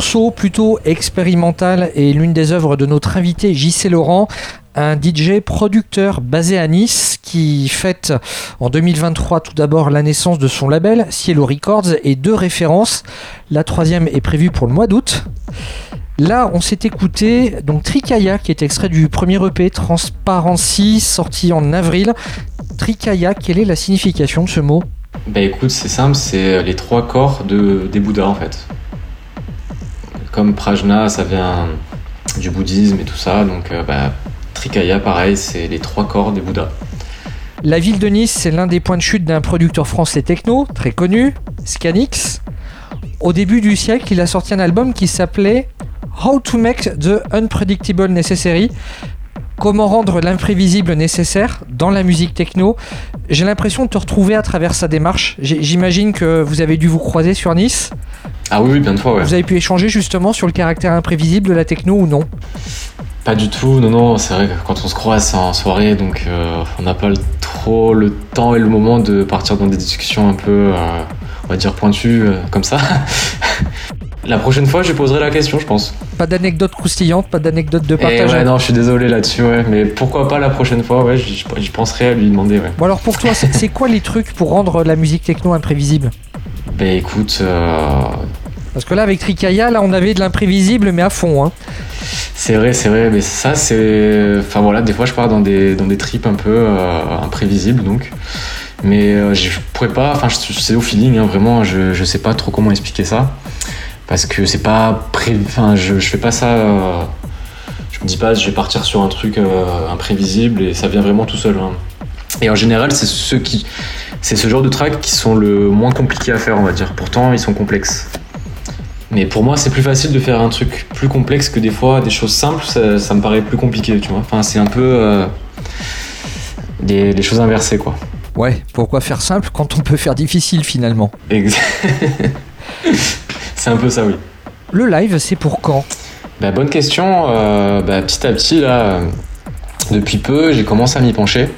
Morceau plutôt expérimental est l'une des œuvres de notre invité JC Laurent, un DJ producteur basé à Nice qui fête en 2023 tout d'abord la naissance de son label Cielo Records et deux références. La troisième est prévue pour le mois d'août. Là, on s'est écouté donc Trikaya qui est extrait du premier EP Transparency sorti en avril. Trikaya, quelle est la signification de ce mot? Bah écoute, c'est simple, c'est les trois corps de, des Bouddhas en fait. Comme Prajna, ça vient du bouddhisme et tout ça, donc euh, bah, Trikaya, pareil, c'est les trois corps des Bouddhas. La ville de Nice, c'est l'un des points de chute d'un producteur français techno, très connu, Scanix. Au début du siècle, il a sorti un album qui s'appelait How to Make the Unpredictable Necessary. Comment rendre l'imprévisible nécessaire dans la musique techno J'ai l'impression de te retrouver à travers sa démarche. J'imagine que vous avez dû vous croiser sur Nice. Ah oui, oui bien de fois, ouais. Vous avez pu échanger justement sur le caractère imprévisible de la techno ou non? Pas du tout, non, non, c'est vrai que quand on se croise, c'est en soirée, donc euh, on n'a pas trop le temps et le moment de partir dans des discussions un peu, euh, on va dire, pointues, euh, comme ça. La prochaine fois, je poserai la question, je pense. Pas d'anecdote croustillante, pas d'anecdote de partage. ouais, non, je suis désolé là-dessus, ouais. Mais pourquoi pas la prochaine fois, ouais, j'y penserai à lui demander, ouais. Bon alors pour toi, c'est quoi les trucs pour rendre la musique techno imprévisible? Bah écoute, euh, Parce que là avec Trikaya, là on avait de l'imprévisible mais à fond. Hein. c'est vrai, c'est vrai, mais ça, c'est. Enfin voilà, des fois, je pars dans des, dans des trips un peu euh, imprévisibles, donc. Mais euh, je pourrais pas, enfin, je- c'est au feeling, hein, vraiment, je, je sais pas trop comment expliquer ça. Parce que c'est pas pré... Enfin, je, je fais pas ça. euh, je me dis pas, je vais partir sur un truc euh, imprévisible et ça vient vraiment tout seul. hein. Et en général, c'est ceux qui. C'est ce genre de tracks qui sont le moins compliqués à faire, on va dire. Pourtant, ils sont complexes. Mais pour moi, c'est plus facile de faire un truc plus complexe que des fois des choses simples, ça, ça me paraît plus compliqué, tu vois. Enfin, c'est un peu euh, des, des choses inversées, quoi. Ouais, pourquoi faire simple quand on peut faire difficile finalement? Ex- c'est un peu ça, oui. Le live, c'est pour quand? Bah, bonne question. Euh, bah, petit à petit, là, depuis peu, j'ai commencé à m'y pencher.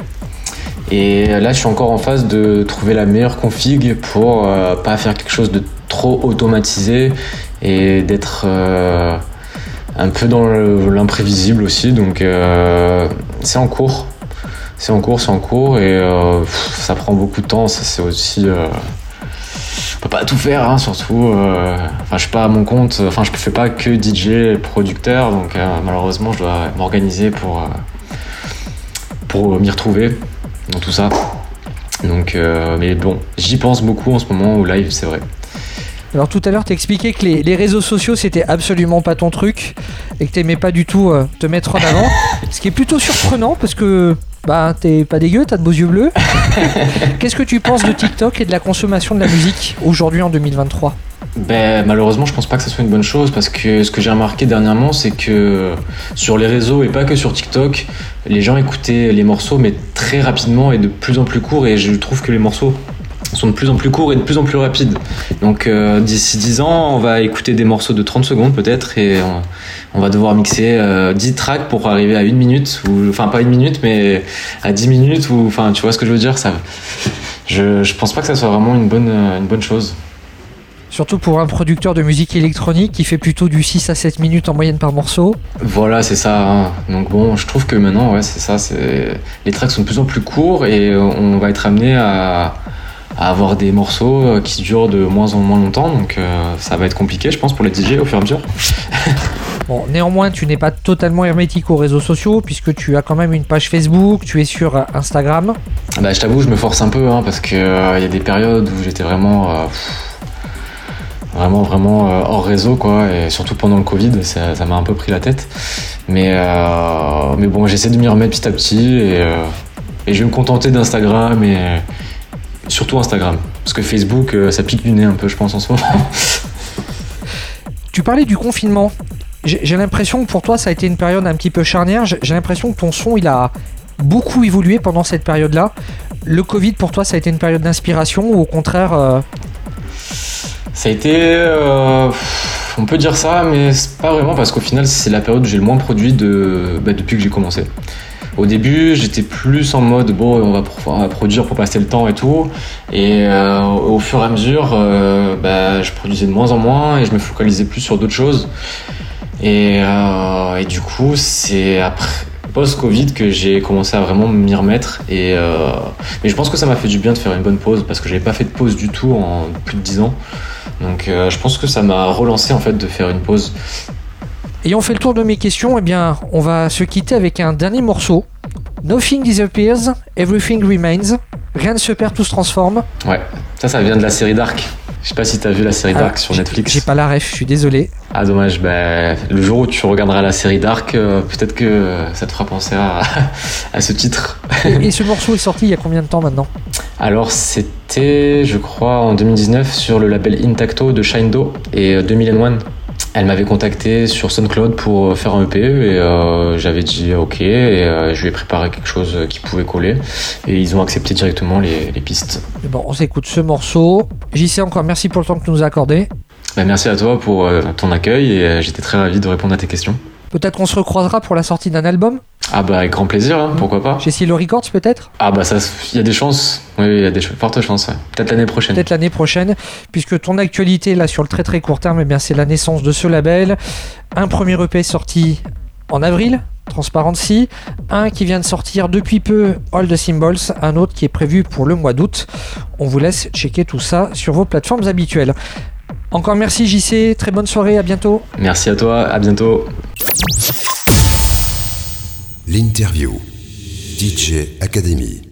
Et là, je suis encore en phase de trouver la meilleure config pour euh, pas faire quelque chose de trop automatisé et d'être euh, un peu dans le- l'imprévisible aussi. Donc, euh, c'est en cours. C'est en cours, c'est en cours. Et pff, ça prend beaucoup de temps. Ça, c'est aussi. Peut pas tout faire, hein, surtout. euh, Enfin, je suis pas à mon compte. Enfin, je fais pas que DJ, producteur, donc euh, malheureusement, je dois m'organiser pour euh, pour m'y retrouver dans tout ça. Donc, euh, mais bon, j'y pense beaucoup en ce moment au live, c'est vrai. Alors tout à l'heure, t'expliquais que les, les réseaux sociaux, c'était absolument pas ton truc et que t'aimais pas du tout euh, te mettre en avant. ce qui est plutôt surprenant parce que bah t'es pas dégueu, t'as de beaux yeux bleus. Qu'est-ce que tu penses de TikTok et de la consommation de la musique aujourd'hui en 2023 Ben, malheureusement, je pense pas que ça soit une bonne chose parce que ce que j'ai remarqué dernièrement, c'est que sur les réseaux et pas que sur TikTok, les gens écoutaient les morceaux mais très rapidement et de plus en plus courts et je trouve que les morceaux sont de plus en plus courts et de plus en plus rapides. Donc euh, d'ici 10 ans, on va écouter des morceaux de 30 secondes peut-être et on, on va devoir mixer euh, 10 tracks pour arriver à une minute ou enfin pas une minute mais à 10 minutes ou enfin tu vois ce que je veux dire ça je, je pense pas que ça soit vraiment une bonne euh, une bonne chose. Surtout pour un producteur de musique électronique qui fait plutôt du 6 à 7 minutes en moyenne par morceau. Voilà, c'est ça. hein. Donc bon, je trouve que maintenant, ouais, c'est ça. Les tracks sont de plus en plus courts et on va être amené à, à avoir des morceaux euh, qui durent de moins en moins longtemps. Donc euh, ça va être compliqué, je pense, pour les DJ au fur et à mesure. Bon, néanmoins, tu n'es pas totalement hermétique aux réseaux sociaux puisque tu as quand même une page Facebook, tu es sur euh, Instagram. Bah, je t'avoue, je me force un peu hein, parce que euh, il y a des périodes où j'étais vraiment, euh, pff, vraiment, vraiment hors réseau, quoi. Et surtout pendant le Covid, ça ça m'a un peu pris la tête. Mais, euh, mais bon, j'essaie de m'y remettre petit à petit et, et je vais me contenter d'Instagram et surtout Instagram. Parce que Facebook, euh, ça pique du nez un peu, je pense, en ce moment. Tu parlais du confinement. J'ai l'impression que pour toi, ça a été une période un petit peu charnière. J'ai l'impression que ton son, il a beaucoup évolué pendant cette période-là. Le Covid, pour toi, ça a été une période d'inspiration ou au contraire, euh, Ça a été. euh, on peut dire ça, mais c'est pas vraiment parce qu'au final, c'est la période où j'ai le moins produit de, bah, depuis que j'ai commencé. Au début, j'étais plus en mode bon, on va, on produire pour passer le temps et tout. Et euh, au fur et à mesure, euh, bah, je produisais de moins en moins et je me focalisais plus sur d'autres choses. Et, euh, et, du coup, c'est après post-Covid que j'ai commencé à vraiment m'y remettre. Et, euh, mais je pense que ça m'a fait du bien de faire une bonne pause parce que j'avais pas fait de pause du tout en plus de 10 ans. Donc euh, je pense que ça m'a relancé en fait de faire une pause. Et on fait le tour de mes questions. Eh bien, on va se quitter avec un dernier morceau. Nothing disappears, everything remains. Rien ne se perd, tout se transforme. Ouais, ça, ça vient de la série Dark. Je sais pas si t'as vu la série ah, Dark sur Netflix. J'ai pas la ref, je suis désolé. Ah dommage, bah, le jour où tu regarderas la série Dark, euh, peut-être que ça te fera penser à, à ce titre. et, ce morceau est sorti il y a combien de temps maintenant? Alors c'était, je crois, en 2019 sur le label Intacto de Shindo et 2001 euh, elle m'avait contacté sur SoundCloud pour faire un EP et euh, j'avais dit ok et euh, je lui ai préparé quelque chose qui pouvait coller et ils ont accepté directement les, pistes. bon, on s'écoute ce morceau. JC encore merci pour le temps que tu nous as accordé. Bah, merci à toi pour euh, ton accueil et j'étais très ravi de répondre à tes questions. Peut-être qu'on se recroisera pour la sortie d'un album? Ah bah avec grand plaisir, hein, pourquoi pas. Chez Silo Records peut-être? Ah bah ça, il y a des chances, oui, il y a des fortes chances, peut-être l'année prochaine. Peut-être l'année prochaine, puisque ton actualité là sur le très très court terme, eh bien c'est la naissance de ce label. Un premier EP sorti en avril, Transparency, un qui vient de sortir depuis peu, All the Symbols, un autre qui est prévu pour le mois d'août. On vous laisse checker tout ça sur vos plateformes habituelles. Encore merci JC, très bonne soirée, à bientôt. Merci à toi, à bientôt. L'interview DJ Academy.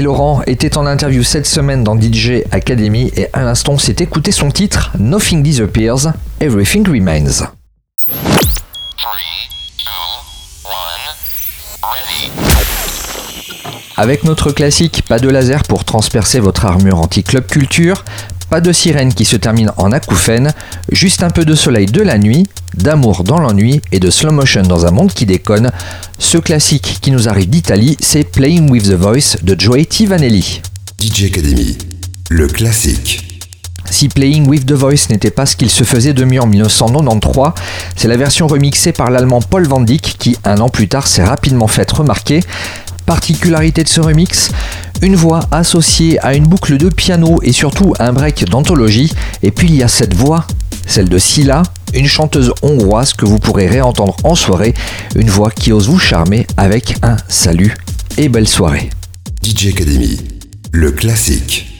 Laurent était en interview cette semaine dans DJ Academy et à l'instant s'est écouté son titre Nothing Disappears, Everything Remains. Avec notre classique, pas de laser pour transpercer votre armure anti-club culture, pas de sirène qui se termine en acouphène, juste un peu de soleil de la nuit, d'amour dans l'ennui et de slow motion dans un monde qui déconne. Ce classique qui nous arrive d'Italie, c'est Playing with the Voice de Joey Vanelli. DJ Academy, le classique. Si Playing with the Voice n'était pas ce qu'il se faisait de mieux en 1993, c'est la version remixée par l'allemand Paul Van Dyck qui, un an plus tard, s'est rapidement fait remarquer. Particularité de ce remix, une voix associée à une boucle de piano et surtout un break d'anthologie. Et puis il y a cette voix, celle de Silla, une chanteuse hongroise que vous pourrez réentendre en soirée, une voix qui ose vous charmer avec un salut et belle soirée. DJ Academy, le classique.